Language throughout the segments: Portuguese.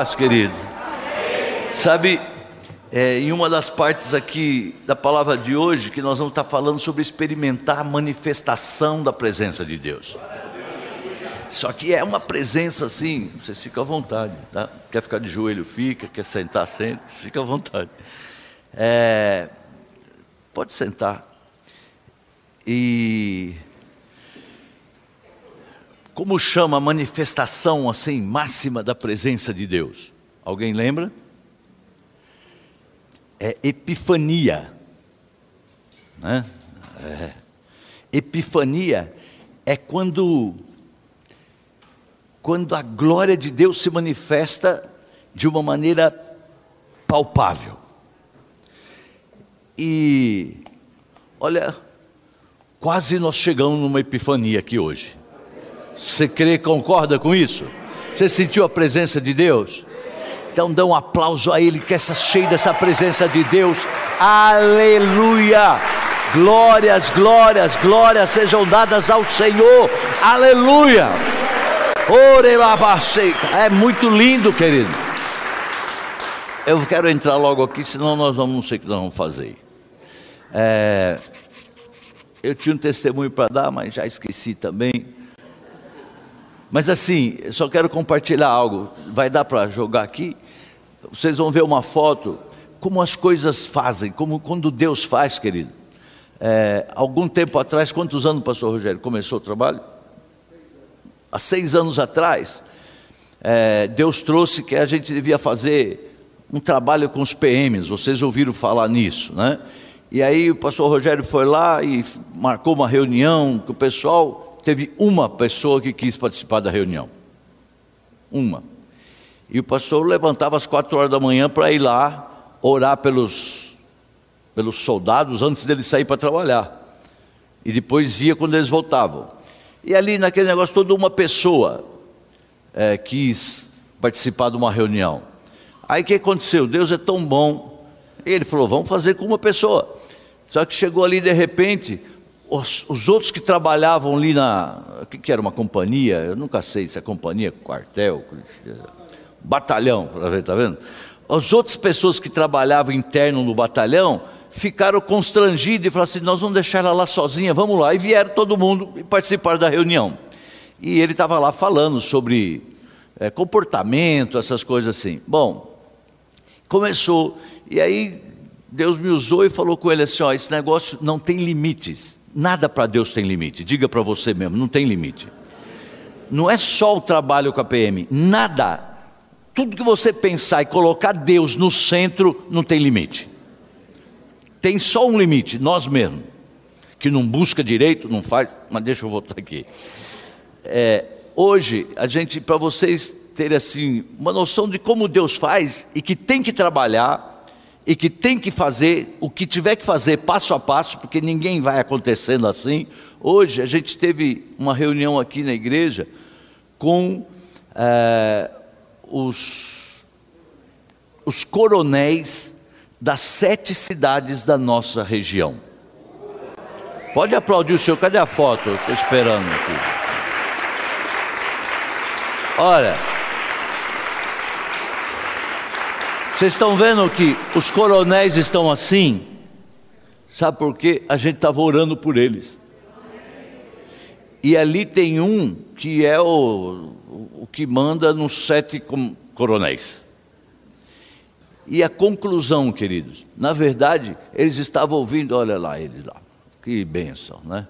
paz, querido. Sabe, é, em uma das partes aqui da palavra de hoje, que nós vamos estar falando sobre experimentar a manifestação da presença de Deus. Só que é uma presença assim, você fica à vontade, tá? Quer ficar de joelho, fica, quer sentar, senta, fica à vontade. É, pode sentar. E como chama a manifestação assim máxima da presença de Deus? Alguém lembra? É epifania. Né? É. Epifania é quando quando a glória de Deus se manifesta de uma maneira palpável. E olha, quase nós chegamos numa epifania aqui hoje. Você crê, concorda com isso? Você sentiu a presença de Deus? Então dá um aplauso a Ele, que essa cheia dessa presença de Deus. Aleluia! Glórias, glórias, glórias sejam dadas ao Senhor. Aleluia! É muito lindo, querido. Eu quero entrar logo aqui, senão nós vamos, não sei o que nós vamos fazer. É, eu tinha um testemunho para dar, mas já esqueci também. Mas assim, só quero compartilhar algo. Vai dar para jogar aqui? Vocês vão ver uma foto, como as coisas fazem, como quando Deus faz, querido. É, algum tempo atrás, quantos anos pastor Rogério começou o trabalho? Há seis anos atrás, é, Deus trouxe que a gente devia fazer um trabalho com os PMs, vocês ouviram falar nisso, né? E aí o pastor Rogério foi lá e marcou uma reunião com o pessoal, teve uma pessoa que quis participar da reunião. Uma. E o pastor levantava às quatro horas da manhã para ir lá orar pelos, pelos soldados antes deles sair para trabalhar. E depois ia quando eles voltavam. E ali naquele negócio, toda uma pessoa é, quis participar de uma reunião. Aí o que aconteceu? Deus é tão bom. E ele falou: vamos fazer com uma pessoa. Só que chegou ali de repente, os, os, outros que trabalhavam ali na. O que, que, era uma companhia? Eu nunca sei se é companhia, quartel, batalhão, está vendo? As outras pessoas que trabalhavam interno no batalhão ficaram constrangidos e falaram assim: nós vamos deixar ela lá sozinha, vamos lá. E vieram todo mundo e participaram da reunião. E ele estava lá falando sobre é, comportamento, essas coisas assim. Bom, começou, e aí Deus me usou e falou com ele assim: ó, esse negócio não tem limites. Nada para Deus tem limite. Diga para você mesmo, não tem limite. Não é só o trabalho com a PM, nada. Tudo que você pensar e colocar Deus no centro não tem limite. Tem só um limite, nós mesmos. Que não busca direito, não faz, mas deixa eu voltar aqui. É, hoje, a gente, para vocês terem assim, uma noção de como Deus faz e que tem que trabalhar, e que tem que fazer o que tiver que fazer passo a passo, porque ninguém vai acontecendo assim. Hoje a gente teve uma reunião aqui na igreja com é, os, os coronéis das sete cidades da nossa região. Pode aplaudir o senhor, cadê a foto? Estou esperando aqui. Olha, Vocês estão vendo que os coronéis estão assim? Sabe por quê? A gente estava orando por eles. E ali tem um que é o, o que manda nos sete coronéis. E a conclusão, queridos, na verdade, eles estavam ouvindo, olha lá, eles lá, que benção, né?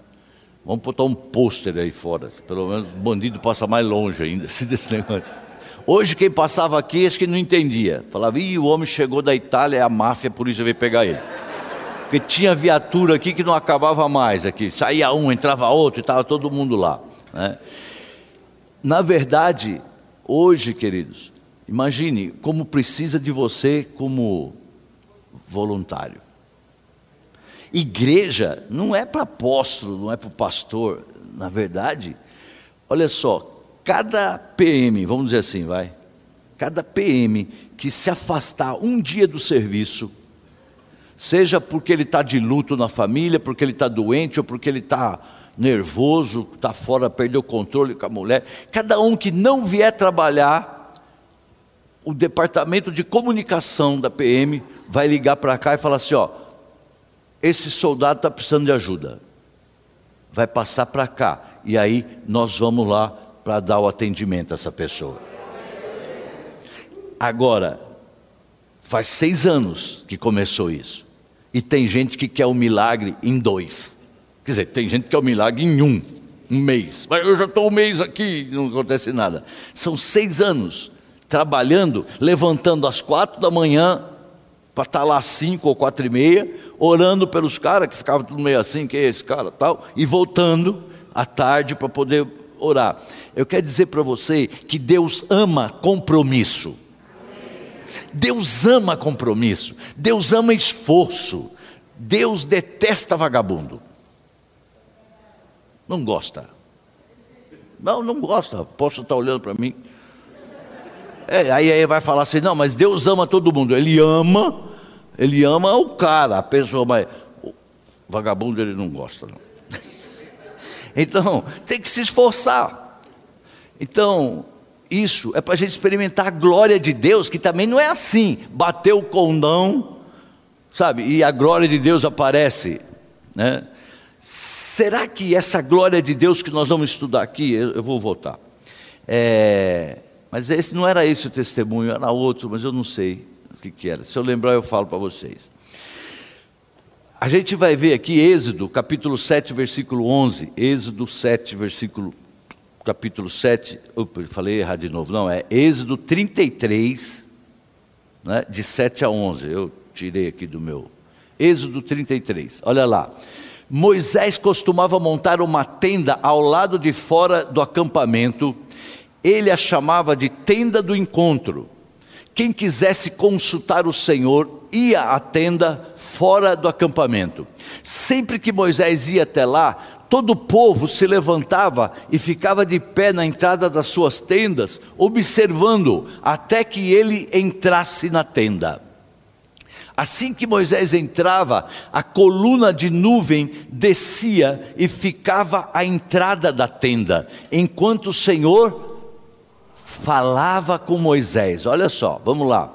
Vamos botar um pôster aí fora, pelo menos o bandido passa mais longe ainda desse negócio. Hoje quem passava aqui, acho que não entendia. Falava, ih, o homem chegou da Itália, é a máfia, por isso veio pegar ele. Porque tinha viatura aqui que não acabava mais aqui. Saía um, entrava outro e estava todo mundo lá. Né? Na verdade, hoje, queridos, imagine como precisa de você como voluntário. Igreja não é para apóstolo, não é para o pastor. Na verdade, olha só, cada PM, vamos dizer assim, vai, cada PM que se afastar um dia do serviço, seja porque ele está de luto na família, porque ele está doente ou porque ele está nervoso, está fora, perdeu o controle com a mulher, cada um que não vier trabalhar, o departamento de comunicação da PM vai ligar para cá e falar assim: ó, esse soldado está precisando de ajuda. Vai passar para cá. E aí nós vamos lá para dar o atendimento a essa pessoa. Agora, faz seis anos que começou isso. E tem gente que quer o milagre em dois. Quer dizer, tem gente que quer o milagre em um, um mês. Mas eu já estou um mês aqui não acontece nada. São seis anos trabalhando, levantando às quatro da manhã, para estar tá lá às cinco ou quatro e meia, orando pelos caras, que ficavam tudo meio assim, que é esse cara tal, e voltando à tarde para poder orar. Eu quero dizer para você que Deus ama compromisso. Deus ama compromisso. Deus ama esforço. Deus detesta vagabundo. Não gosta. Não, não gosta. Posso estar olhando para mim. É, aí, aí vai falar assim: não, mas Deus ama todo mundo. Ele ama, ele ama o cara, a pessoa, mas vagabundo ele não gosta. Não. Então, tem que se esforçar. Então, isso é para a gente experimentar a glória de Deus, que também não é assim, bateu o condão, sabe, e a glória de Deus aparece. Né? Será que essa glória de Deus que nós vamos estudar aqui, eu, eu vou voltar. É, mas esse não era esse o testemunho, era outro, mas eu não sei o que, que era. Se eu lembrar, eu falo para vocês. A gente vai ver aqui Êxodo, capítulo 7, versículo 11. Êxodo 7, versículo capítulo 7, opa, falei errado de novo, não, é Êxodo 33, né, de 7 a 11, eu tirei aqui do meu. Êxodo 33, olha lá. Moisés costumava montar uma tenda ao lado de fora do acampamento, ele a chamava de tenda do encontro. Quem quisesse consultar o Senhor ia à tenda fora do acampamento. Sempre que Moisés ia até lá, todo o povo se levantava e ficava de pé na entrada das suas tendas, observando até que ele entrasse na tenda. Assim que Moisés entrava, a coluna de nuvem descia e ficava à entrada da tenda, enquanto o Senhor falava com Moisés. Olha só, vamos lá.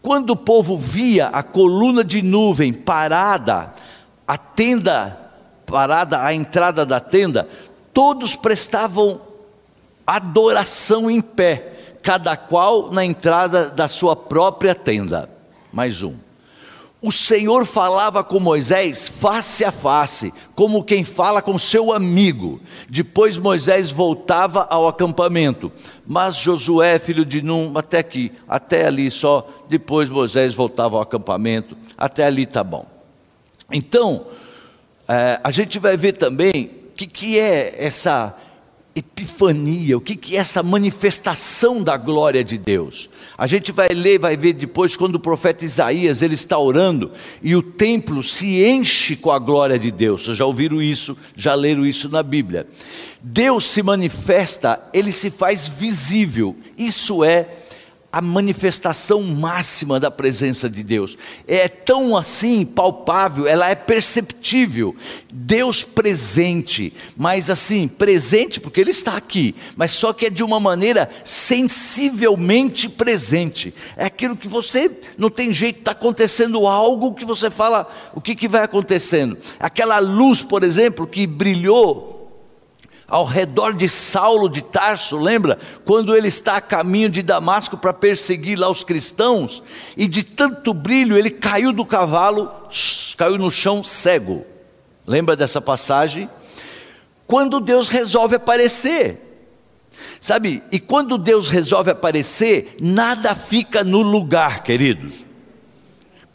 Quando o povo via a coluna de nuvem parada, a tenda parada à entrada da tenda, todos prestavam adoração em pé, cada qual na entrada da sua própria tenda. Mais um. O Senhor falava com Moisés face a face, como quem fala com seu amigo. Depois Moisés voltava ao acampamento. Mas Josué, filho de Num, até aqui, até ali só. Depois Moisés voltava ao acampamento. Até ali está bom. Então, é, a gente vai ver também o que, que é essa epifania, o que, é essa manifestação da glória de Deus. A gente vai ler, vai ver depois quando o profeta Isaías ele está orando e o templo se enche com a glória de Deus. Vocês já ouviram isso, já leram isso na Bíblia. Deus se manifesta, ele se faz visível. Isso é a manifestação máxima da presença de Deus. É tão assim palpável, ela é perceptível. Deus presente, mas assim, presente porque Ele está aqui, mas só que é de uma maneira sensivelmente presente. É aquilo que você não tem jeito, está acontecendo algo que você fala, o que, que vai acontecendo? Aquela luz, por exemplo, que brilhou ao redor de Saulo de Tarso, lembra? Quando ele está a caminho de Damasco para perseguir lá os cristãos, e de tanto brilho ele caiu do cavalo, caiu no chão cego. Lembra dessa passagem? Quando Deus resolve aparecer, sabe? E quando Deus resolve aparecer, nada fica no lugar, queridos.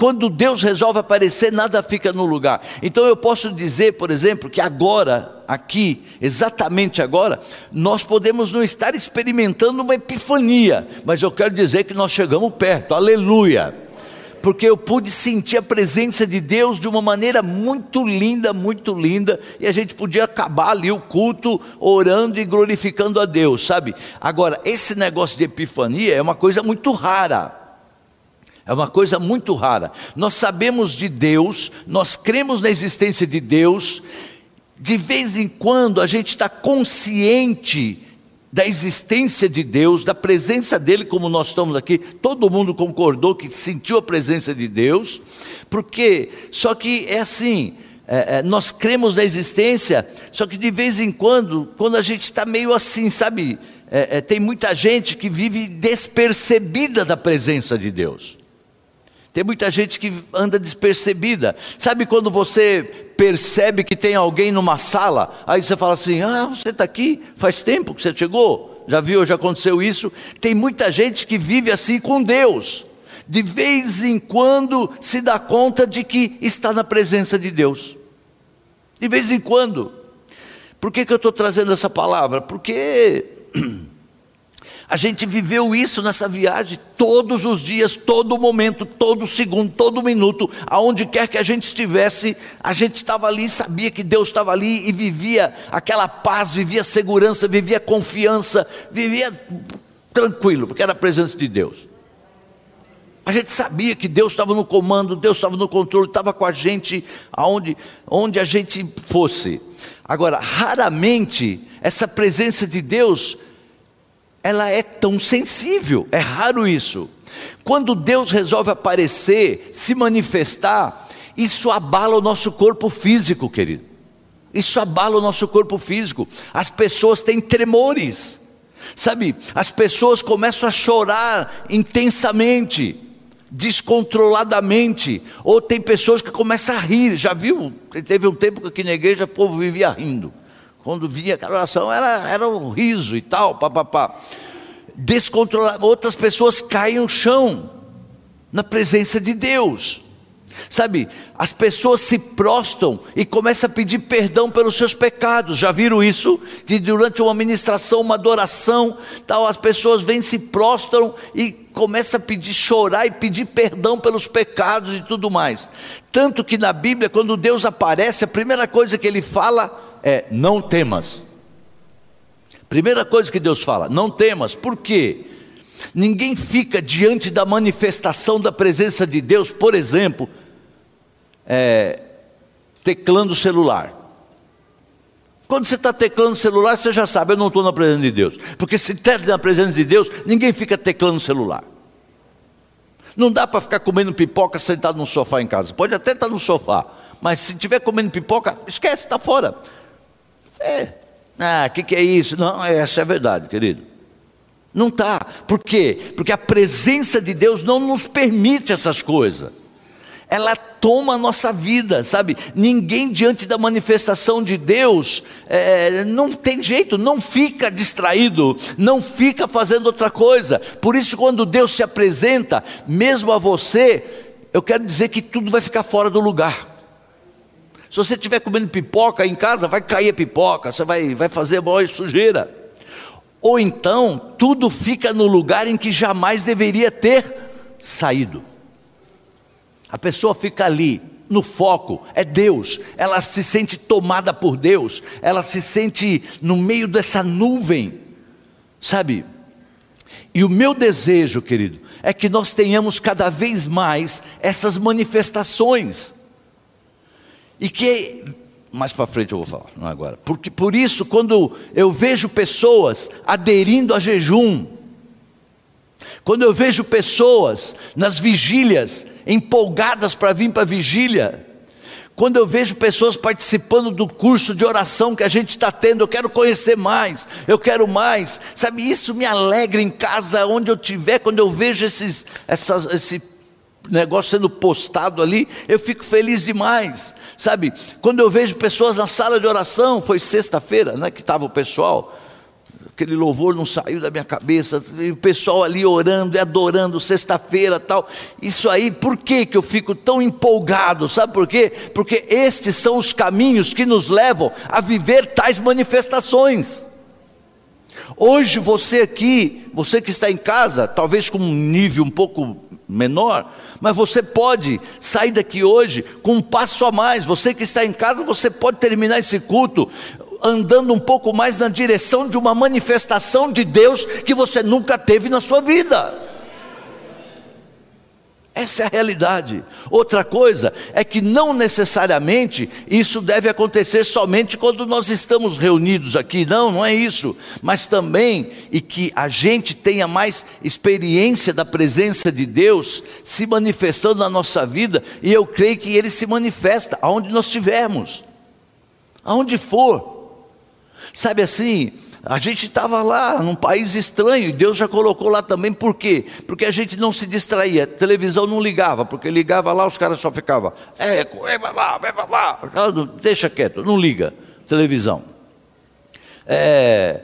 Quando Deus resolve aparecer, nada fica no lugar. Então eu posso dizer, por exemplo, que agora, aqui, exatamente agora, nós podemos não estar experimentando uma epifania, mas eu quero dizer que nós chegamos perto, aleluia. Porque eu pude sentir a presença de Deus de uma maneira muito linda, muito linda, e a gente podia acabar ali o culto orando e glorificando a Deus, sabe? Agora, esse negócio de epifania é uma coisa muito rara. É uma coisa muito rara. Nós sabemos de Deus, nós cremos na existência de Deus, de vez em quando a gente está consciente da existência de Deus, da presença dele, como nós estamos aqui, todo mundo concordou que sentiu a presença de Deus, porque, só que é assim, é, é, nós cremos na existência, só que de vez em quando, quando a gente está meio assim, sabe, é, é, tem muita gente que vive despercebida da presença de Deus. Tem muita gente que anda despercebida. Sabe quando você percebe que tem alguém numa sala, aí você fala assim: Ah, você está aqui? Faz tempo que você chegou? Já viu, já aconteceu isso? Tem muita gente que vive assim com Deus. De vez em quando se dá conta de que está na presença de Deus. De vez em quando. Por que, que eu estou trazendo essa palavra? Porque A gente viveu isso nessa viagem todos os dias, todo momento, todo segundo, todo minuto, aonde quer que a gente estivesse, a gente estava ali, sabia que Deus estava ali e vivia aquela paz, vivia segurança, vivia confiança, vivia tranquilo, porque era a presença de Deus. A gente sabia que Deus estava no comando, Deus estava no controle, estava com a gente aonde onde a gente fosse. Agora, raramente essa presença de Deus ela é tão sensível, é raro isso. Quando Deus resolve aparecer, se manifestar, isso abala o nosso corpo físico, querido. Isso abala o nosso corpo físico. As pessoas têm tremores, sabe? As pessoas começam a chorar intensamente, descontroladamente, ou tem pessoas que começam a rir. Já viu? Teve um tempo que aqui na igreja o povo vivia rindo. Quando vinha aquela oração, era, era um riso e tal, papapá. Descontrolar, outras pessoas caem no chão, na presença de Deus. Sabe, as pessoas se prostam e começam a pedir perdão pelos seus pecados. Já viram isso? Que durante uma ministração, uma adoração, tal, as pessoas vêm, se prostram e começam a pedir, chorar e pedir perdão pelos pecados e tudo mais. Tanto que na Bíblia, quando Deus aparece, a primeira coisa que ele fala é: não temas. Primeira coisa que Deus fala: não temas. Por quê? Ninguém fica diante da manifestação da presença de Deus, por exemplo, é, teclando o celular. Quando você está teclando o celular, você já sabe, eu não estou na presença de Deus. Porque se está na presença de Deus, ninguém fica teclando o celular. Não dá para ficar comendo pipoca sentado no sofá em casa. Pode até estar no sofá, mas se estiver comendo pipoca, esquece, está fora. É. Ah, o que, que é isso? Não, essa é a verdade, querido. Não está. Por quê? Porque a presença de Deus não nos permite essas coisas. Ela toma a nossa vida, sabe? Ninguém diante da manifestação de Deus é, não tem jeito, não fica distraído, não fica fazendo outra coisa. Por isso, quando Deus se apresenta, mesmo a você, eu quero dizer que tudo vai ficar fora do lugar. Se você estiver comendo pipoca em casa, vai cair a pipoca, você vai, vai fazer maior sujeira. Ou então, tudo fica no lugar em que jamais deveria ter saído. A pessoa fica ali, no foco, é Deus, ela se sente tomada por Deus, ela se sente no meio dessa nuvem, sabe? E o meu desejo, querido, é que nós tenhamos cada vez mais essas manifestações. E que mais para frente eu vou falar, não agora. Porque por isso quando eu vejo pessoas aderindo a jejum, quando eu vejo pessoas nas vigílias empolgadas para vir para a vigília, quando eu vejo pessoas participando do curso de oração que a gente está tendo, eu quero conhecer mais, eu quero mais, sabe? Isso me alegra em casa, onde eu estiver, quando eu vejo esses, essas, esse negócio sendo postado ali, eu fico feliz demais, sabe? Quando eu vejo pessoas na sala de oração, foi sexta-feira, né, que estava o pessoal, aquele louvor não saiu da minha cabeça, o pessoal ali orando e adorando, sexta-feira tal. Isso aí, por que, que eu fico tão empolgado? Sabe por quê? Porque estes são os caminhos que nos levam a viver tais manifestações. Hoje você aqui, você que está em casa, talvez com um nível um pouco menor, mas você pode sair daqui hoje com um passo a mais. Você que está em casa, você pode terminar esse culto andando um pouco mais na direção de uma manifestação de Deus que você nunca teve na sua vida. Essa é a realidade. Outra coisa é que não necessariamente isso deve acontecer somente quando nós estamos reunidos aqui. Não, não é isso. Mas também e que a gente tenha mais experiência da presença de Deus se manifestando na nossa vida, e eu creio que ele se manifesta aonde nós estivermos. Aonde for. Sabe assim, a gente estava lá num país estranho e Deus já colocou lá também, por quê? Porque a gente não se distraía, a televisão não ligava, porque ligava lá, os caras só ficavam, é, deixa quieto, não liga, televisão. É,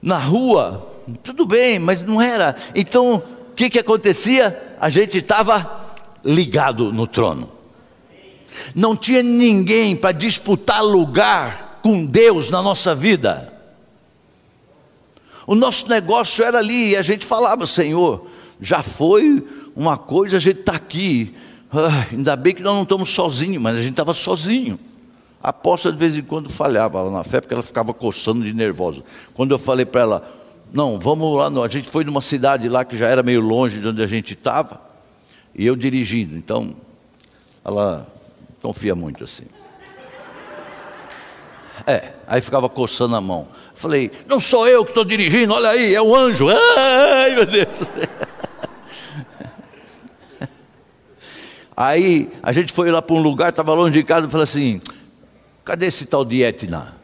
na rua, tudo bem, mas não era. Então, o que, que acontecia? A gente estava ligado no trono. Não tinha ninguém para disputar lugar com Deus na nossa vida. O nosso negócio era ali, e a gente falava, Senhor, já foi uma coisa, a gente está aqui. Ah, ainda bem que nós não estamos sozinhos, mas a gente estava sozinho. A aposta de vez em quando falhava lá na fé, porque ela ficava coçando de nervosa. Quando eu falei para ela, não, vamos lá, não. a gente foi numa cidade lá que já era meio longe de onde a gente estava, e eu dirigindo, então ela confia muito assim. É, aí ficava coçando a mão. Falei, não sou eu que estou dirigindo, olha aí, é o anjo. Ai, meu Deus. Aí a gente foi lá para um lugar, estava longe de casa, e falei assim: cadê esse tal de Etna?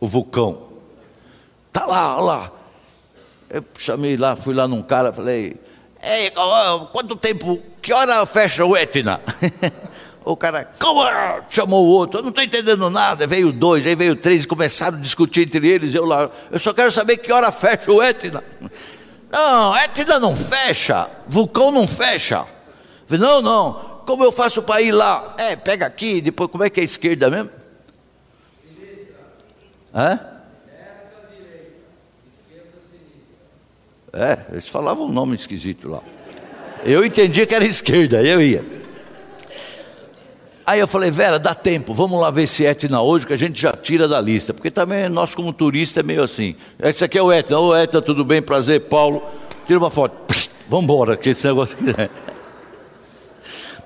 O vulcão. Tá lá, olha lá. Eu chamei lá, fui lá num cara, falei: Ei, quanto tempo, que hora fecha o Etna? O cara, chamou o outro, eu não estou entendendo nada. Veio dois, aí veio três, e começaram a discutir entre eles. Eu lá, eu só quero saber que hora fecha o Etna. Não, Etna não fecha, vulcão não fecha. Não, não, como eu faço para ir lá? É, pega aqui, depois como é que é a esquerda mesmo? Sinistra. Hã? É, eles falavam um nome esquisito lá. Eu entendia que era esquerda, eu ia. Aí eu falei, Vera, dá tempo, vamos lá ver esse Etna hoje, que a gente já tira da lista. Porque também nós, como turista, é meio assim. Esse aqui é o Etna. Ô Etna, tudo bem? Prazer, Paulo. Tira uma foto. vamos embora, que esse negócio aqui é.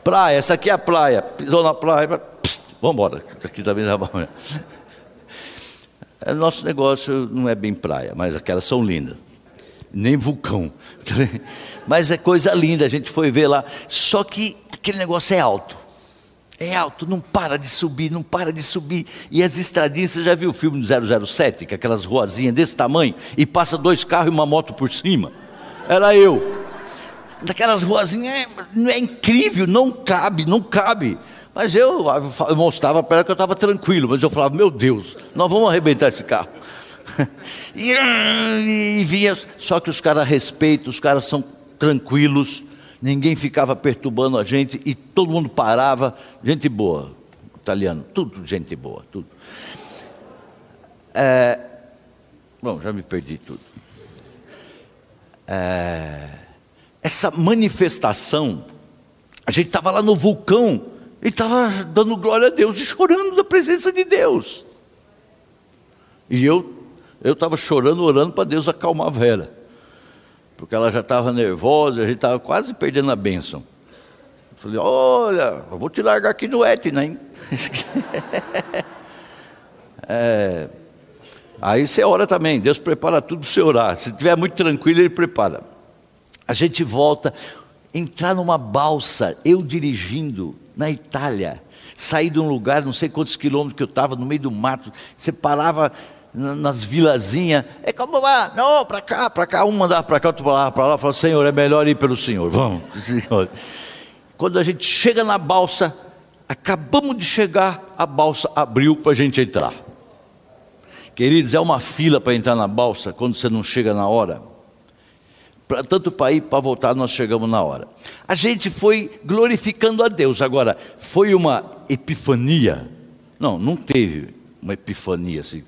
Praia, essa aqui é a praia. Pisou na praia, vamos embora. Aqui também tá bom. É, nosso negócio não é bem praia, mas aquelas são lindas. Nem vulcão. Mas é coisa linda, a gente foi ver lá. Só que aquele negócio é alto. É alto, não para de subir, não para de subir. E as estradinhas, você já viu o filme do 007, que é aquelas ruazinhas desse tamanho, e passa dois carros e uma moto por cima? Era eu. Daquelas ruazinhas, é, é incrível, não cabe, não cabe. Mas eu, eu mostrava para ela que eu estava tranquilo, mas eu falava, meu Deus, nós vamos arrebentar esse carro. e, e vinha, só que os caras respeitam, os caras são tranquilos ninguém ficava perturbando a gente e todo mundo parava. Gente boa, italiano, tudo gente boa, tudo. É, bom, já me perdi tudo. É, essa manifestação, a gente estava lá no vulcão e estava dando glória a Deus e chorando da presença de Deus. E eu eu estava chorando, orando para Deus acalmar a Vera porque ela já estava nervosa, a gente estava quase perdendo a bênção. Eu falei, olha, eu vou te largar aqui no Etna, hein? é, aí você ora também, Deus prepara tudo para você orar. Se estiver muito tranquilo, Ele prepara. A gente volta, entrar numa balsa, eu dirigindo na Itália, sair de um lugar, não sei quantos quilômetros que eu estava, no meio do mato, você parava nas vilazinhas, é como lá, não, para cá, para cá, um mandava para cá, outro para lá, para lá, falava, Senhor, é melhor ir pelo Senhor, vamos, Senhor. Quando a gente chega na balsa, acabamos de chegar, a balsa abriu para a gente entrar. Queridos, é uma fila para entrar na balsa quando você não chega na hora. Pra, tanto para ir para voltar, nós chegamos na hora. A gente foi glorificando a Deus. Agora, foi uma epifania? Não, não teve uma epifania assim.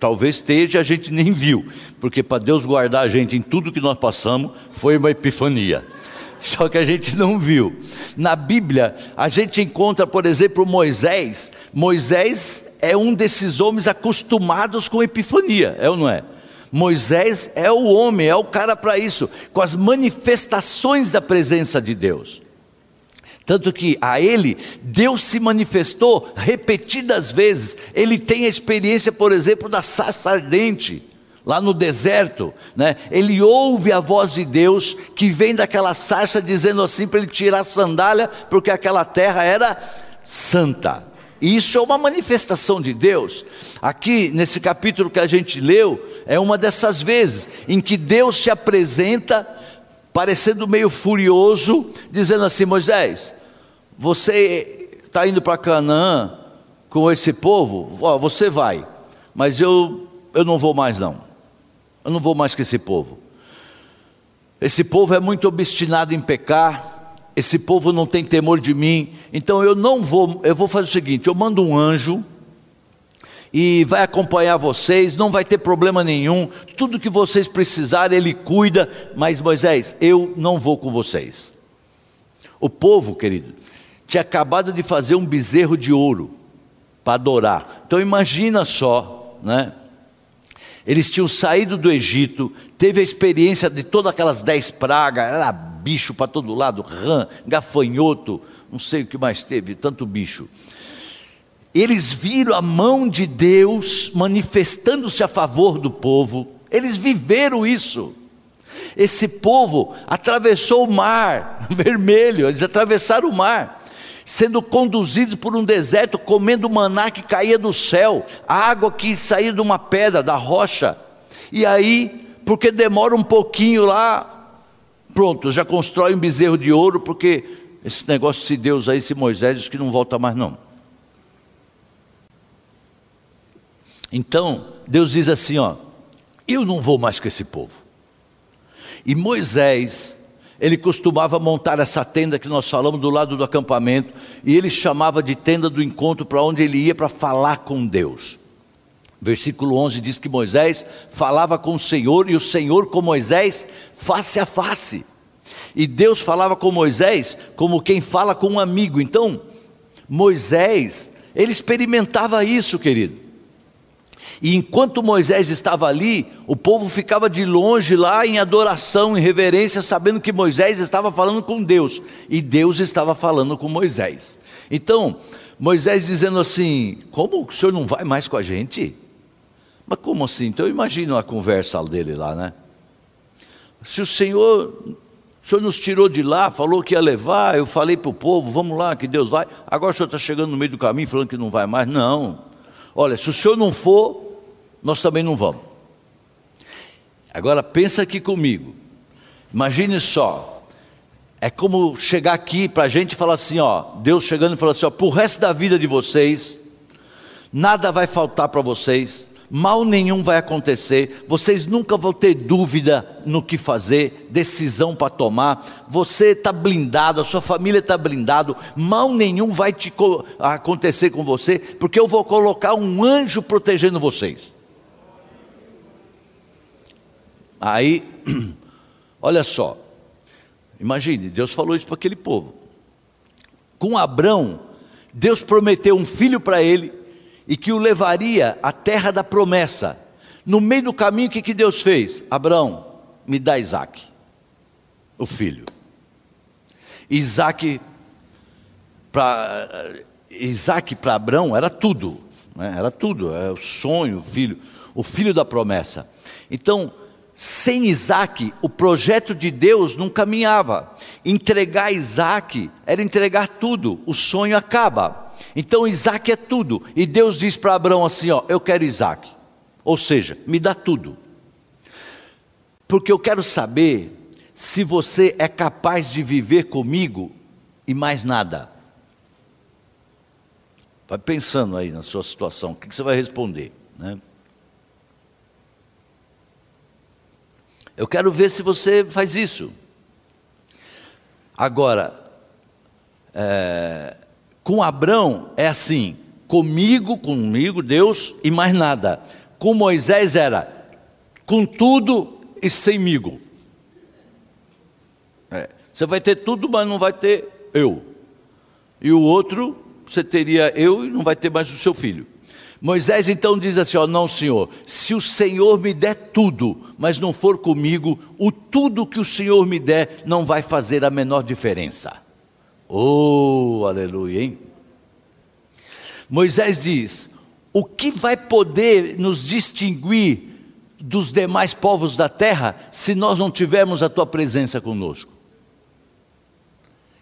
Talvez esteja, a gente nem viu, porque para Deus guardar a gente em tudo que nós passamos, foi uma epifania. Só que a gente não viu. Na Bíblia, a gente encontra, por exemplo, Moisés. Moisés é um desses homens acostumados com epifania, é ou não é? Moisés é o homem, é o cara para isso, com as manifestações da presença de Deus. Tanto que a ele, Deus se manifestou repetidas vezes. Ele tem a experiência, por exemplo, da sarça ardente, lá no deserto. Né? Ele ouve a voz de Deus que vem daquela sarça dizendo assim para ele tirar a sandália, porque aquela terra era santa. Isso é uma manifestação de Deus. Aqui, nesse capítulo que a gente leu, é uma dessas vezes em que Deus se apresenta, parecendo meio furioso, dizendo assim: Moisés, você está indo para Canaã com esse povo, ó, você vai, mas eu, eu não vou mais não. Eu não vou mais com esse povo. Esse povo é muito obstinado em pecar, esse povo não tem temor de mim, então eu não vou, eu vou fazer o seguinte, eu mando um anjo e vai acompanhar vocês, não vai ter problema nenhum, tudo que vocês precisarem ele cuida, mas Moisés, eu não vou com vocês. O povo, querido, tinha acabado de fazer um bezerro de ouro para adorar. Então imagina só, né? Eles tinham saído do Egito, teve a experiência de todas aquelas dez pragas, era bicho para todo lado, rã, gafanhoto, não sei o que mais teve, tanto bicho. Eles viram a mão de Deus manifestando-se a favor do povo, eles viveram isso. Esse povo atravessou o mar vermelho, eles atravessaram o mar sendo conduzidos por um deserto, comendo maná que caía do céu, água que saía de uma pedra, da rocha. E aí, porque demora um pouquinho lá, pronto, já constrói um bezerro de ouro, porque esse negócio de Deus aí, esse Moisés, diz que não volta mais não. Então, Deus diz assim, ó, eu não vou mais com esse povo. E Moisés ele costumava montar essa tenda que nós falamos do lado do acampamento, e ele chamava de tenda do encontro para onde ele ia para falar com Deus. Versículo 11 diz que Moisés falava com o Senhor e o Senhor com Moisés face a face. E Deus falava com Moisés como quem fala com um amigo. Então, Moisés, ele experimentava isso, querido. E enquanto Moisés estava ali, o povo ficava de longe lá em adoração, em reverência, sabendo que Moisés estava falando com Deus e Deus estava falando com Moisés. Então, Moisés dizendo assim: Como o senhor não vai mais com a gente? Mas como assim? Então eu imagino a conversa dele lá, né? Se o senhor, o senhor nos tirou de lá, falou que ia levar, eu falei para o povo, vamos lá, que Deus vai. Agora o senhor está chegando no meio do caminho falando que não vai mais. Não. Olha, se o senhor não for, nós também não vamos. Agora pensa aqui comigo. Imagine só. É como chegar aqui para a gente falar assim, ó, Deus chegando e falar assim, ó, o resto da vida de vocês, nada vai faltar para vocês, mal nenhum vai acontecer, vocês nunca vão ter dúvida no que fazer, decisão para tomar, você está blindado, a sua família está blindado, mal nenhum vai te acontecer com você, porque eu vou colocar um anjo protegendo vocês. Aí, olha só, imagine, Deus falou isso para aquele povo. Com Abrão, Deus prometeu um filho para ele e que o levaria à terra da promessa. No meio do caminho, o que, que Deus fez? Abrão, me dá Isaac, o filho. Isaac para Isaac Abrão era tudo, né? era tudo, era o sonho, o filho, o filho da promessa. Então, sem Isaac, o projeto de Deus não caminhava. Entregar Isaac era entregar tudo, o sonho acaba. Então Isaac é tudo. E Deus diz para Abraão assim: ó, eu quero Isaac. Ou seja, me dá tudo. Porque eu quero saber se você é capaz de viver comigo e mais nada. Vai pensando aí na sua situação, o que você vai responder? Né? Eu quero ver se você faz isso. Agora, é, com Abrão é assim: comigo, comigo, Deus e mais nada. Com Moisés era com tudo e semigo. É, você vai ter tudo, mas não vai ter eu. E o outro, você teria eu e não vai ter mais o seu filho. Moisés então diz assim: ó, não, Senhor, se o Senhor me der tudo, mas não for comigo, o tudo que o Senhor me der não vai fazer a menor diferença. Oh, aleluia, hein? Moisés diz: o que vai poder nos distinguir dos demais povos da terra se nós não tivermos a tua presença conosco?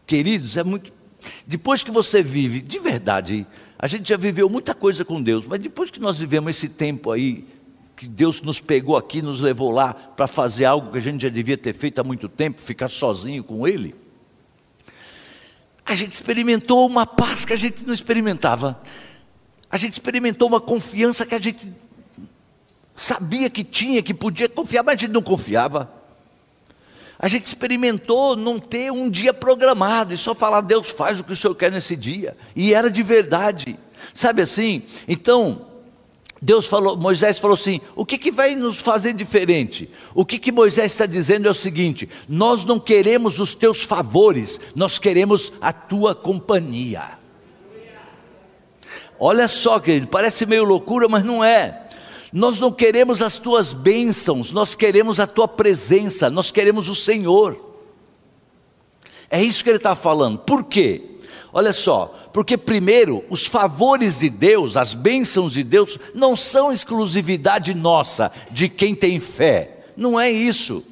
Queridos, é muito. Depois que você vive, de verdade, a gente já viveu muita coisa com Deus, mas depois que nós vivemos esse tempo aí, que Deus nos pegou aqui, nos levou lá para fazer algo que a gente já devia ter feito há muito tempo, ficar sozinho com Ele, a gente experimentou uma paz que a gente não experimentava. A gente experimentou uma confiança que a gente sabia que tinha, que podia confiar, mas a gente não confiava. A gente experimentou não ter um dia programado e só falar, Deus faz o que o Senhor quer nesse dia. E era de verdade. Sabe assim? Então, Deus falou, Moisés falou assim: o que, que vai nos fazer diferente? O que, que Moisés está dizendo é o seguinte: nós não queremos os teus favores, nós queremos a tua companhia. Olha só, querido, parece meio loucura, mas não é. Nós não queremos as tuas bênçãos, nós queremos a tua presença, nós queremos o Senhor. É isso que ele está falando. Por quê? Olha só, porque primeiro, os favores de Deus, as bênçãos de Deus, não são exclusividade nossa, de quem tem fé. Não é isso.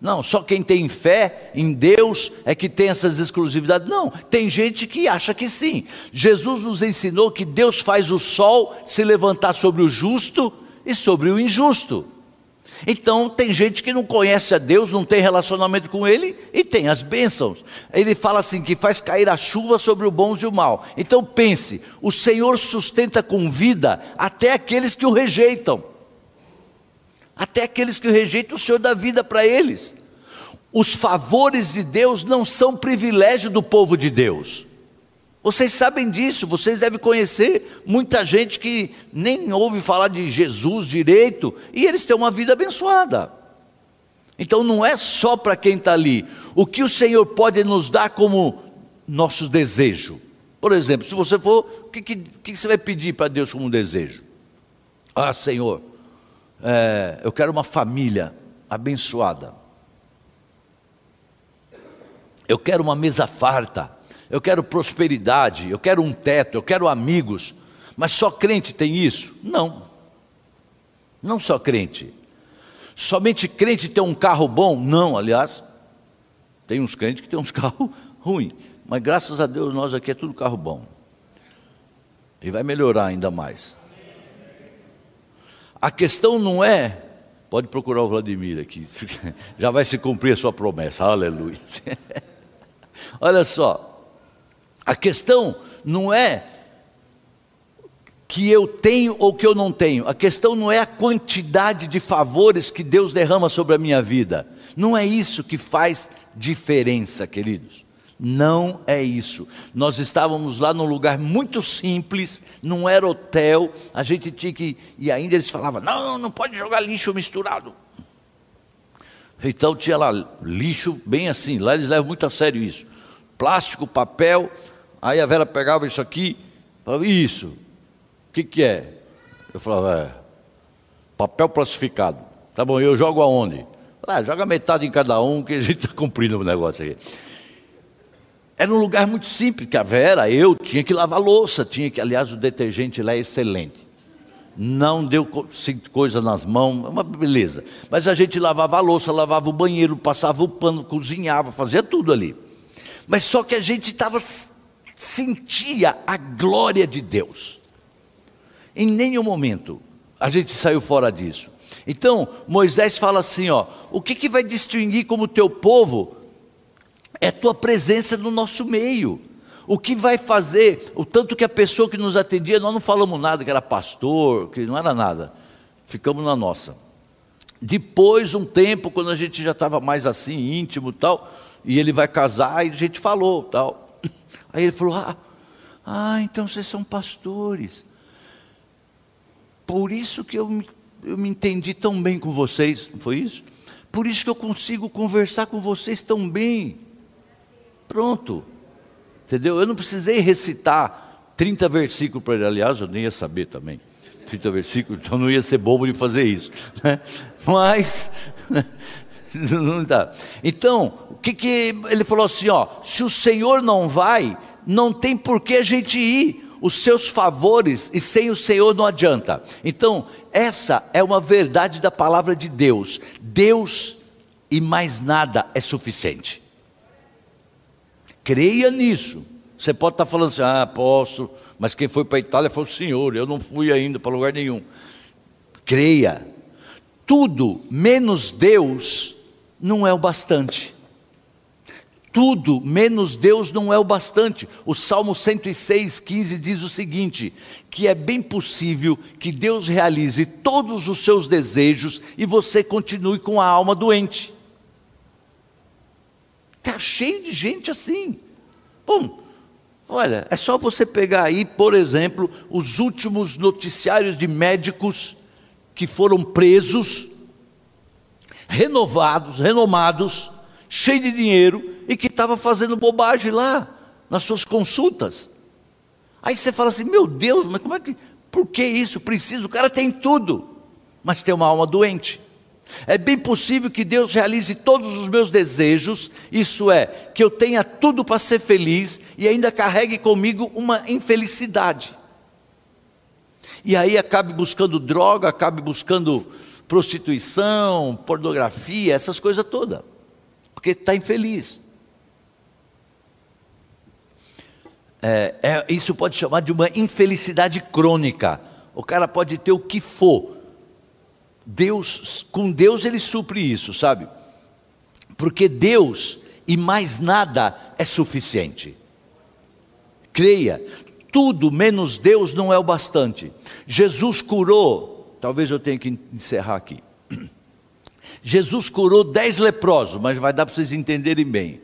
Não, só quem tem fé em Deus é que tem essas exclusividades. Não, tem gente que acha que sim. Jesus nos ensinou que Deus faz o sol se levantar sobre o justo e sobre o injusto. Então, tem gente que não conhece a Deus, não tem relacionamento com Ele e tem as bênçãos. Ele fala assim: que faz cair a chuva sobre o bom e o mal. Então, pense: o Senhor sustenta com vida até aqueles que o rejeitam. Até aqueles que o rejeitam, o Senhor dá vida para eles. Os favores de Deus não são privilégio do povo de Deus. Vocês sabem disso, vocês devem conhecer muita gente que nem ouve falar de Jesus direito e eles têm uma vida abençoada. Então não é só para quem está ali. O que o Senhor pode nos dar como nosso desejo? Por exemplo, se você for, o que, que, que você vai pedir para Deus como desejo? Ah, Senhor, é, eu quero uma família abençoada. Eu quero uma mesa farta eu quero prosperidade, eu quero um teto, eu quero amigos. Mas só crente tem isso? Não. Não só crente. Somente crente tem um carro bom? Não, aliás, tem uns crentes que têm uns carros ruins. Mas graças a Deus nós aqui é tudo carro bom. E vai melhorar ainda mais. A questão não é, pode procurar o Vladimir aqui, já vai se cumprir a sua promessa, aleluia. Olha só, a questão não é que eu tenho ou que eu não tenho. A questão não é a quantidade de favores que Deus derrama sobre a minha vida. Não é isso que faz diferença, queridos. Não é isso. Nós estávamos lá num lugar muito simples, não era hotel, a gente tinha que. E ainda eles falavam: não, não pode jogar lixo misturado. Então tinha lá lixo bem assim, lá eles levam muito a sério isso. Plástico, papel, Aí a Vera pegava isso aqui, falava, isso, o que, que é? Eu falava, é, papel plastificado. Tá bom, eu jogo aonde? Ah, joga metade em cada um, que a gente está cumprindo o negócio aqui. Era um lugar muito simples, que a Vera, eu, tinha que lavar louça, tinha que, aliás, o detergente lá é excelente. Não deu coisa nas mãos, é uma beleza. Mas a gente lavava a louça, lavava o banheiro, passava o pano, cozinhava, fazia tudo ali. Mas só que a gente estava sentia a glória de Deus. Em nenhum momento a gente saiu fora disso. Então, Moisés fala assim: ó, o que, que vai distinguir como teu povo é tua presença no nosso meio. O que vai fazer, o tanto que a pessoa que nos atendia, nós não falamos nada, que era pastor, que não era nada, ficamos na nossa. Depois, um tempo, quando a gente já estava mais assim, íntimo tal, e ele vai casar, e a gente falou tal. Aí ele falou: Ah, ah então vocês são pastores. Por isso que eu me, eu me entendi tão bem com vocês, não foi isso? Por isso que eu consigo conversar com vocês tão bem. Pronto. Entendeu? Eu não precisei recitar 30 versículos para ele, aliás, eu nem ia saber também. 30 versículos, então não ia ser bobo de fazer isso. Né? Mas. Então, o que, que ele falou assim: ó, se o Senhor não vai, não tem por que a gente ir. Os seus favores e sem o Senhor não adianta. Então, essa é uma verdade da palavra de Deus. Deus e mais nada é suficiente. Creia nisso. Você pode estar falando assim, ah, apóstolo, mas quem foi para a Itália foi o Senhor, eu não fui ainda para lugar nenhum. Creia, tudo menos Deus não é o bastante. Tudo menos Deus não é o bastante. O Salmo 106, 15 diz o seguinte: que é bem possível que Deus realize todos os seus desejos e você continue com a alma doente. Está cheio de gente assim. Bom, olha, é só você pegar aí, por exemplo, os últimos noticiários de médicos que foram presos, renovados, renomados, cheios de dinheiro e que estava fazendo bobagem lá nas suas consultas. Aí você fala assim: meu Deus, mas como é que, por que isso? Precisa, o cara tem tudo, mas tem uma alma doente. É bem possível que Deus realize todos os meus desejos, isso é, que eu tenha tudo para ser feliz e ainda carregue comigo uma infelicidade. E aí acabe buscando droga, acabe buscando prostituição, pornografia, essas coisas todas, porque está infeliz. É, é, isso pode chamar de uma infelicidade crônica. O cara pode ter o que for, Deus, com Deus ele supre isso, sabe? Porque Deus e mais nada é suficiente. Creia, tudo menos Deus não é o bastante. Jesus curou, talvez eu tenha que encerrar aqui. Jesus curou dez leprosos, mas vai dar para vocês entenderem bem.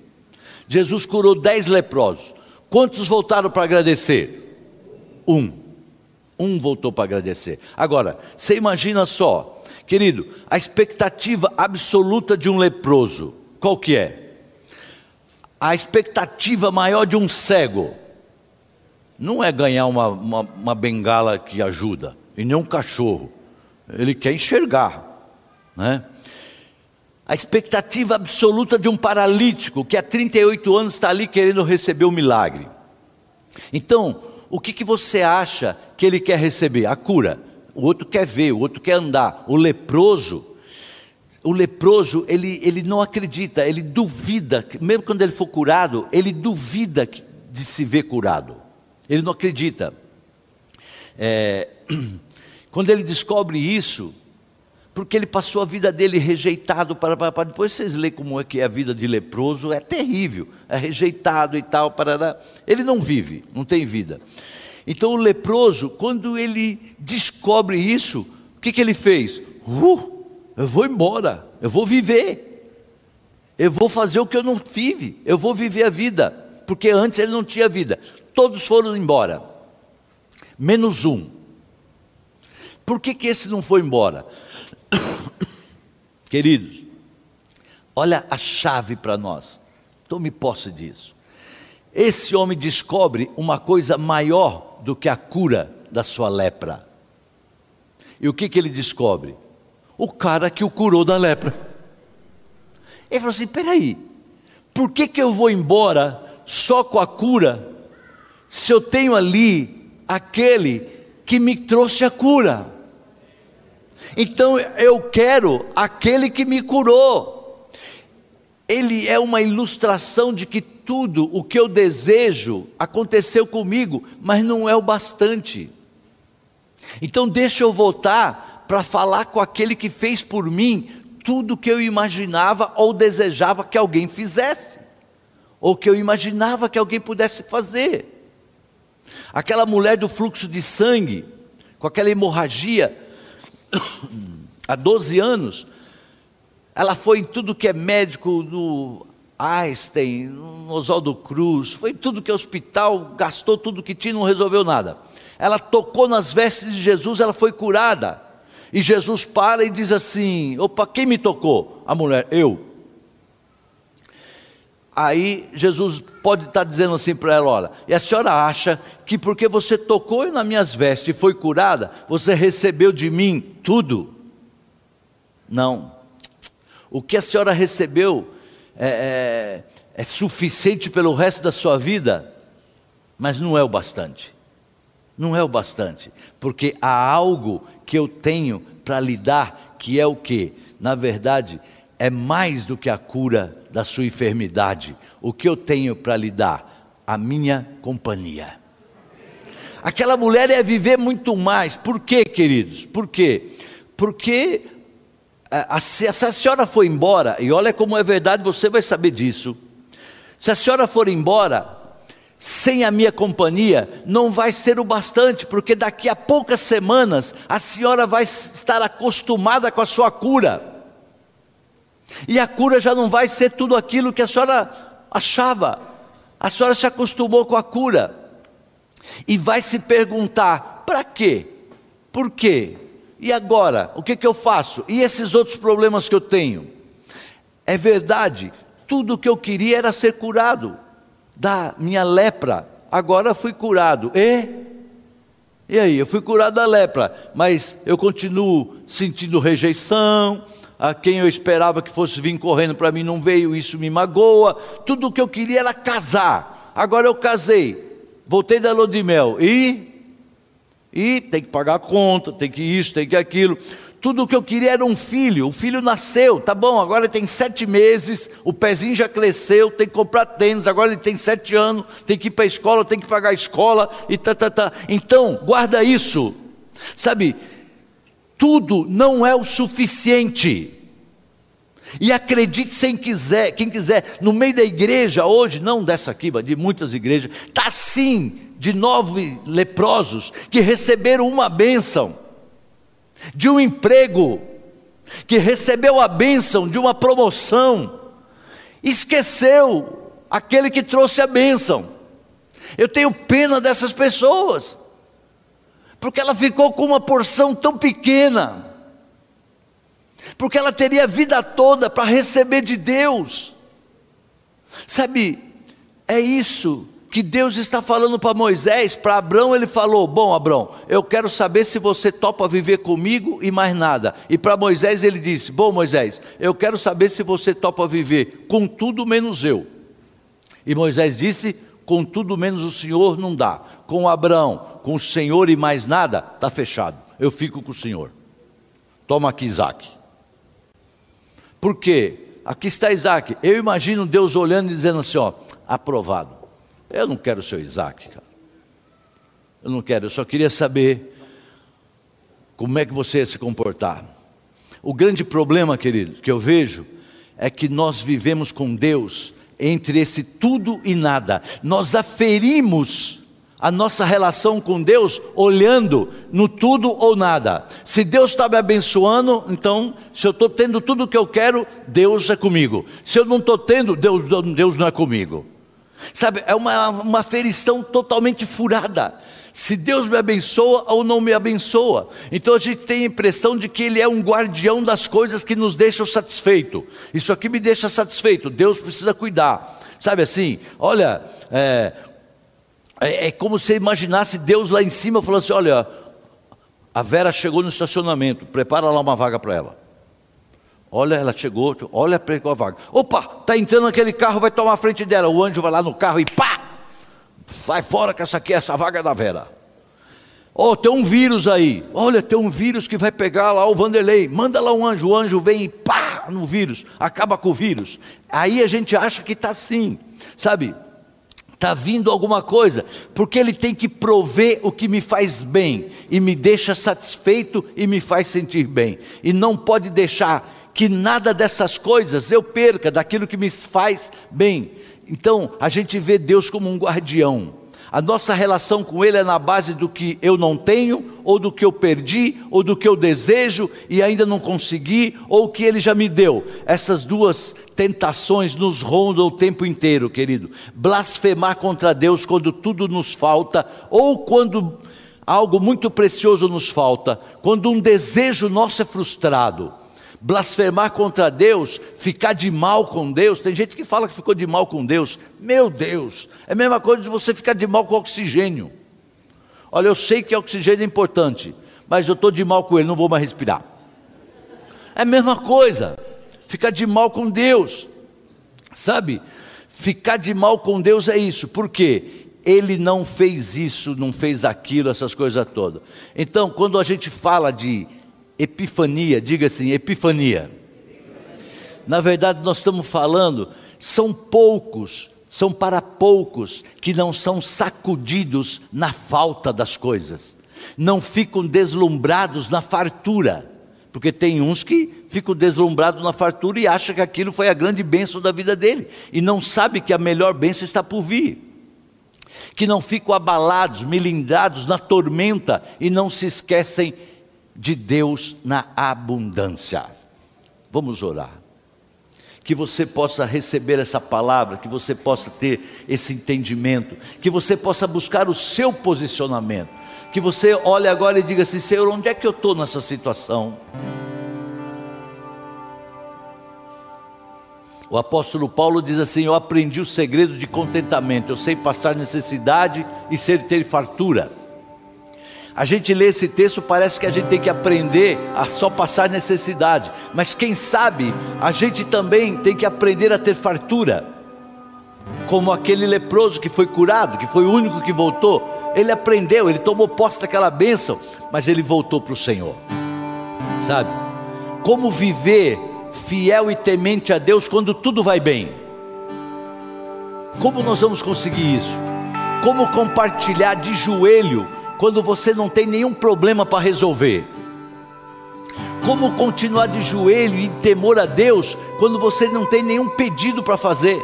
Jesus curou dez leprosos. Quantos voltaram para agradecer? Um. Um voltou para agradecer. Agora, você imagina só, Querido, a expectativa absoluta de um leproso, qual que é? A expectativa maior de um cego não é ganhar uma, uma, uma bengala que ajuda, e nem um cachorro. Ele quer enxergar, né? A expectativa absoluta de um paralítico que há 38 anos está ali querendo receber o milagre. Então, o que, que você acha que ele quer receber? A cura o outro quer ver, o outro quer andar. O leproso, o leproso, ele, ele não acredita, ele duvida, mesmo quando ele for curado, ele duvida de se ver curado. Ele não acredita. É, quando ele descobre isso, porque ele passou a vida dele rejeitado para, para, para, depois vocês lêem como é que é a vida de leproso, é terrível, é rejeitado e tal, para ele não vive, não tem vida. Então o leproso, quando ele descobre isso, o que, que ele fez? Uh, eu vou embora, eu vou viver, eu vou fazer o que eu não tive, eu vou viver a vida, porque antes ele não tinha vida. Todos foram embora, menos um. Por que, que esse não foi embora? Queridos, olha a chave para nós, tome posse disso. Esse homem descobre uma coisa maior do que a cura da sua lepra. E o que, que ele descobre? O cara que o curou da lepra. Ele falou assim: peraí, por que, que eu vou embora só com a cura, se eu tenho ali aquele que me trouxe a cura? Então eu quero aquele que me curou. Ele é uma ilustração de que tudo o que eu desejo aconteceu comigo, mas não é o bastante. Então deixa eu voltar para falar com aquele que fez por mim tudo o que eu imaginava ou desejava que alguém fizesse, ou que eu imaginava que alguém pudesse fazer. Aquela mulher do fluxo de sangue, com aquela hemorragia, há 12 anos, ela foi em tudo que é médico, no Einstein, no Oswaldo Cruz, foi tudo que é hospital, gastou tudo que tinha, não resolveu nada. Ela tocou nas vestes de Jesus, ela foi curada. E Jesus para e diz assim: opa, quem me tocou? A mulher, eu. Aí Jesus pode estar dizendo assim para ela: olha, e a senhora acha que porque você tocou nas minhas vestes e foi curada, você recebeu de mim tudo? Não. O que a senhora recebeu é, é, é suficiente pelo resto da sua vida, mas não é o bastante. Não é o bastante, porque há algo que eu tenho para lhe dar, que é o que? Na verdade, é mais do que a cura da sua enfermidade. O que eu tenho para lhe dar? A minha companhia. Aquela mulher ia viver muito mais. Por quê, queridos? Por quê? Porque se a senhora for embora, e olha como é verdade, você vai saber disso. Se a senhora for embora, sem a minha companhia, não vai ser o bastante, porque daqui a poucas semanas a senhora vai estar acostumada com a sua cura. E a cura já não vai ser tudo aquilo que a senhora achava. A senhora se acostumou com a cura. E vai se perguntar: para quê? Por quê? E agora? O que, que eu faço? E esses outros problemas que eu tenho? É verdade, tudo o que eu queria era ser curado da minha lepra. Agora fui curado. E? E aí? Eu fui curado da lepra, mas eu continuo sentindo rejeição, a quem eu esperava que fosse vir correndo para mim não veio, isso me magoa. Tudo o que eu queria era casar. Agora eu casei, voltei da lua de mel e e tem que pagar a conta, tem que isso, tem que aquilo. Tudo o que eu queria era um filho. O filho nasceu, tá bom, agora ele tem sete meses, o pezinho já cresceu, tem que comprar tênis, agora ele tem sete anos, tem que ir para a escola, tem que pagar a escola e tá, tá, tá. Então, guarda isso. Sabe, tudo não é o suficiente. E acredite sem quiser, quem quiser, no meio da igreja hoje, não dessa aqui, mas de muitas igrejas, está sim de nove leprosos que receberam uma bênção, de um emprego, que recebeu a bênção de uma promoção, esqueceu aquele que trouxe a bênção. Eu tenho pena dessas pessoas porque ela ficou com uma porção tão pequena, porque ela teria a vida toda para receber de Deus. Sabe, é isso que Deus está falando para Moisés, para Abraão ele falou: Bom, Abraão, eu quero saber se você topa viver comigo e mais nada. E para Moisés ele disse: Bom, Moisés, eu quero saber se você topa viver com tudo menos eu. E Moisés disse: Com tudo menos o Senhor não dá. Com Abraão, com o Senhor e mais nada, está fechado. Eu fico com o Senhor. Toma aqui Isaac. Por quê? Aqui está Isaac. Eu imagino Deus olhando e dizendo assim: ó, aprovado. Eu não quero o seu Isaac, cara. Eu não quero, eu só queria saber como é que você ia se comportar. O grande problema, querido, que eu vejo é que nós vivemos com Deus entre esse tudo e nada. Nós aferimos a nossa relação com Deus olhando no tudo ou nada. Se Deus está me abençoando, então, se eu estou tendo tudo o que eu quero, Deus é comigo. Se eu não estou tendo, Deus, Deus não é comigo. Sabe, é uma, uma ferição totalmente furada. Se Deus me abençoa ou não me abençoa. Então a gente tem a impressão de que Ele é um guardião das coisas que nos deixam satisfeito. Isso aqui me deixa satisfeito, Deus precisa cuidar. Sabe assim, olha, é, é, é como se imaginasse Deus lá em cima falando assim: olha, a Vera chegou no estacionamento, prepara lá uma vaga para ela. Olha, ela chegou, olha, pegou a vaga. Opa, está entrando aquele carro, vai tomar a frente dela. O anjo vai lá no carro e pá! Sai fora que essa aqui, essa vaga é da Vera. Oh, tem um vírus aí. Olha, tem um vírus que vai pegar lá o Vanderlei. Manda lá um anjo. O anjo vem e pá no vírus, acaba com o vírus. Aí a gente acha que está assim, sabe? Está vindo alguma coisa, porque Ele tem que prover o que me faz bem e me deixa satisfeito e me faz sentir bem, e não pode deixar que nada dessas coisas eu perca daquilo que me faz bem. Então a gente vê Deus como um guardião. A nossa relação com Ele é na base do que eu não tenho, ou do que eu perdi, ou do que eu desejo e ainda não consegui, ou que Ele já me deu. Essas duas tentações nos rondam o tempo inteiro, querido. Blasfemar contra Deus quando tudo nos falta, ou quando algo muito precioso nos falta, quando um desejo nosso é frustrado. Blasfemar contra Deus, ficar de mal com Deus. Tem gente que fala que ficou de mal com Deus. Meu Deus, é a mesma coisa de você ficar de mal com oxigênio. Olha, eu sei que oxigênio é importante, mas eu estou de mal com ele, não vou mais respirar. É a mesma coisa, ficar de mal com Deus, sabe? Ficar de mal com Deus é isso, porque ele não fez isso, não fez aquilo, essas coisas todas. Então, quando a gente fala de epifania, diga assim, epifania. Na verdade, nós estamos falando, são poucos, são para poucos que não são sacudidos na falta das coisas, não ficam deslumbrados na fartura, porque tem uns que ficam deslumbrados na fartura e acham que aquilo foi a grande bênção da vida dele, e não sabe que a melhor bênção está por vir que não ficam abalados, melindrados na tormenta e não se esquecem de Deus na abundância. Vamos orar. Que você possa receber essa palavra, que você possa ter esse entendimento, que você possa buscar o seu posicionamento, que você olhe agora e diga assim: Senhor, onde é que eu estou nessa situação? O apóstolo Paulo diz assim: Eu aprendi o segredo de contentamento, eu sei passar necessidade e ser ter fartura. A gente lê esse texto, parece que a gente tem que aprender a só passar necessidade, mas quem sabe a gente também tem que aprender a ter fartura, como aquele leproso que foi curado, que foi o único que voltou. Ele aprendeu, ele tomou posse daquela bênção, mas ele voltou para o Senhor, sabe? Como viver fiel e temente a Deus quando tudo vai bem. Como nós vamos conseguir isso? Como compartilhar de joelho quando você não tem nenhum problema para resolver? Como continuar de joelho em temor a Deus quando você não tem nenhum pedido para fazer?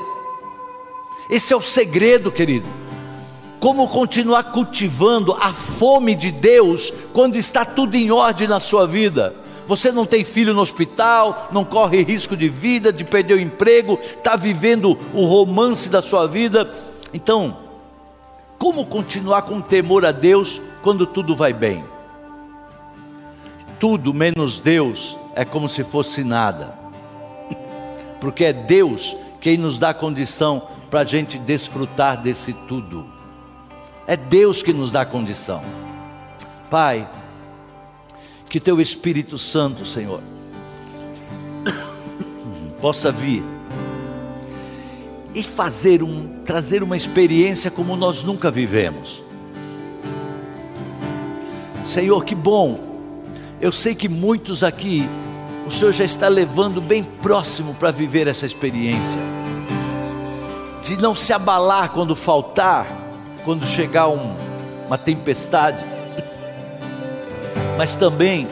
Esse é o segredo, querido. Como continuar cultivando a fome de Deus quando está tudo em ordem na sua vida? Você não tem filho no hospital, não corre risco de vida, de perder o emprego, está vivendo o romance da sua vida. Então, como continuar com temor a Deus quando tudo vai bem? Tudo menos Deus é como se fosse nada, porque é Deus quem nos dá condição para a gente desfrutar desse tudo. É Deus que nos dá condição. Pai, que teu Espírito Santo, Senhor, possa vir e fazer um, trazer uma experiência como nós nunca vivemos. Senhor, que bom. Eu sei que muitos aqui o Senhor já está levando bem próximo para viver essa experiência. De não se abalar quando faltar, quando chegar um, uma tempestade mas também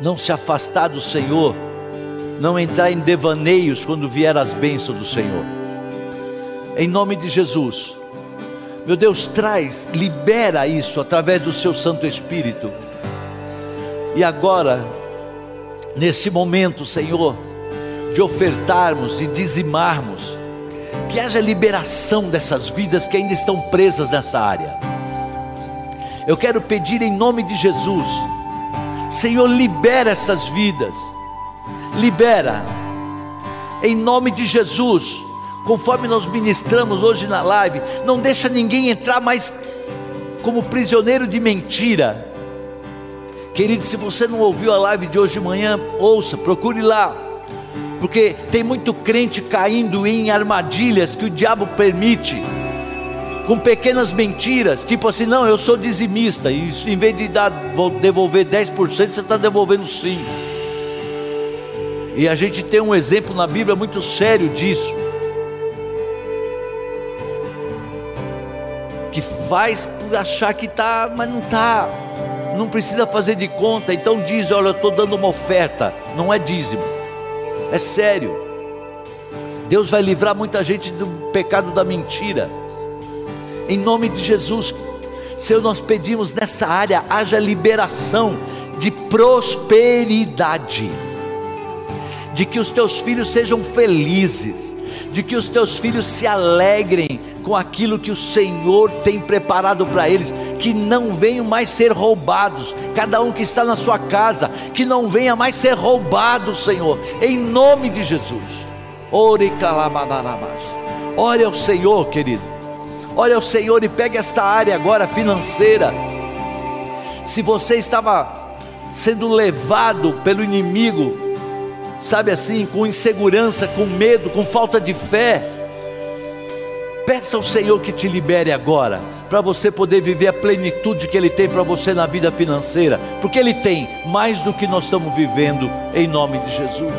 não se afastar do Senhor, não entrar em devaneios quando vier as bênçãos do Senhor. Em nome de Jesus, meu Deus, traz, libera isso através do seu Santo Espírito. E agora, nesse momento, Senhor, de ofertarmos, de dizimarmos, que haja liberação dessas vidas que ainda estão presas nessa área eu quero pedir em nome de Jesus, Senhor, libera essas vidas, libera, em nome de Jesus, conforme nós ministramos hoje na live, não deixa ninguém entrar mais como prisioneiro de mentira. Querido, se você não ouviu a live de hoje de manhã, ouça, procure lá, porque tem muito crente caindo em armadilhas que o diabo permite com pequenas mentiras, tipo assim, não, eu sou dizimista, e em vez de dar, devolver 10%, você está devolvendo 5%. E a gente tem um exemplo na Bíblia muito sério disso. Que faz por achar que está, mas não está. Não precisa fazer de conta. Então diz: olha, eu estou dando uma oferta. Não é dízimo. É sério. Deus vai livrar muita gente do pecado da mentira. Em nome de Jesus, Senhor, nós pedimos nessa área haja liberação de prosperidade, de que os teus filhos sejam felizes, de que os teus filhos se alegrem com aquilo que o Senhor tem preparado para eles, que não venham mais ser roubados, cada um que está na sua casa, que não venha mais ser roubado, Senhor, em nome de Jesus. Ore. Ore ao Senhor, querido. Ore ao Senhor e pegue esta área agora financeira. Se você estava sendo levado pelo inimigo, sabe assim, com insegurança, com medo, com falta de fé, Peça ao Senhor que te libere agora, para você poder viver a plenitude que Ele tem para você na vida financeira, porque Ele tem mais do que nós estamos vivendo, em nome de Jesus.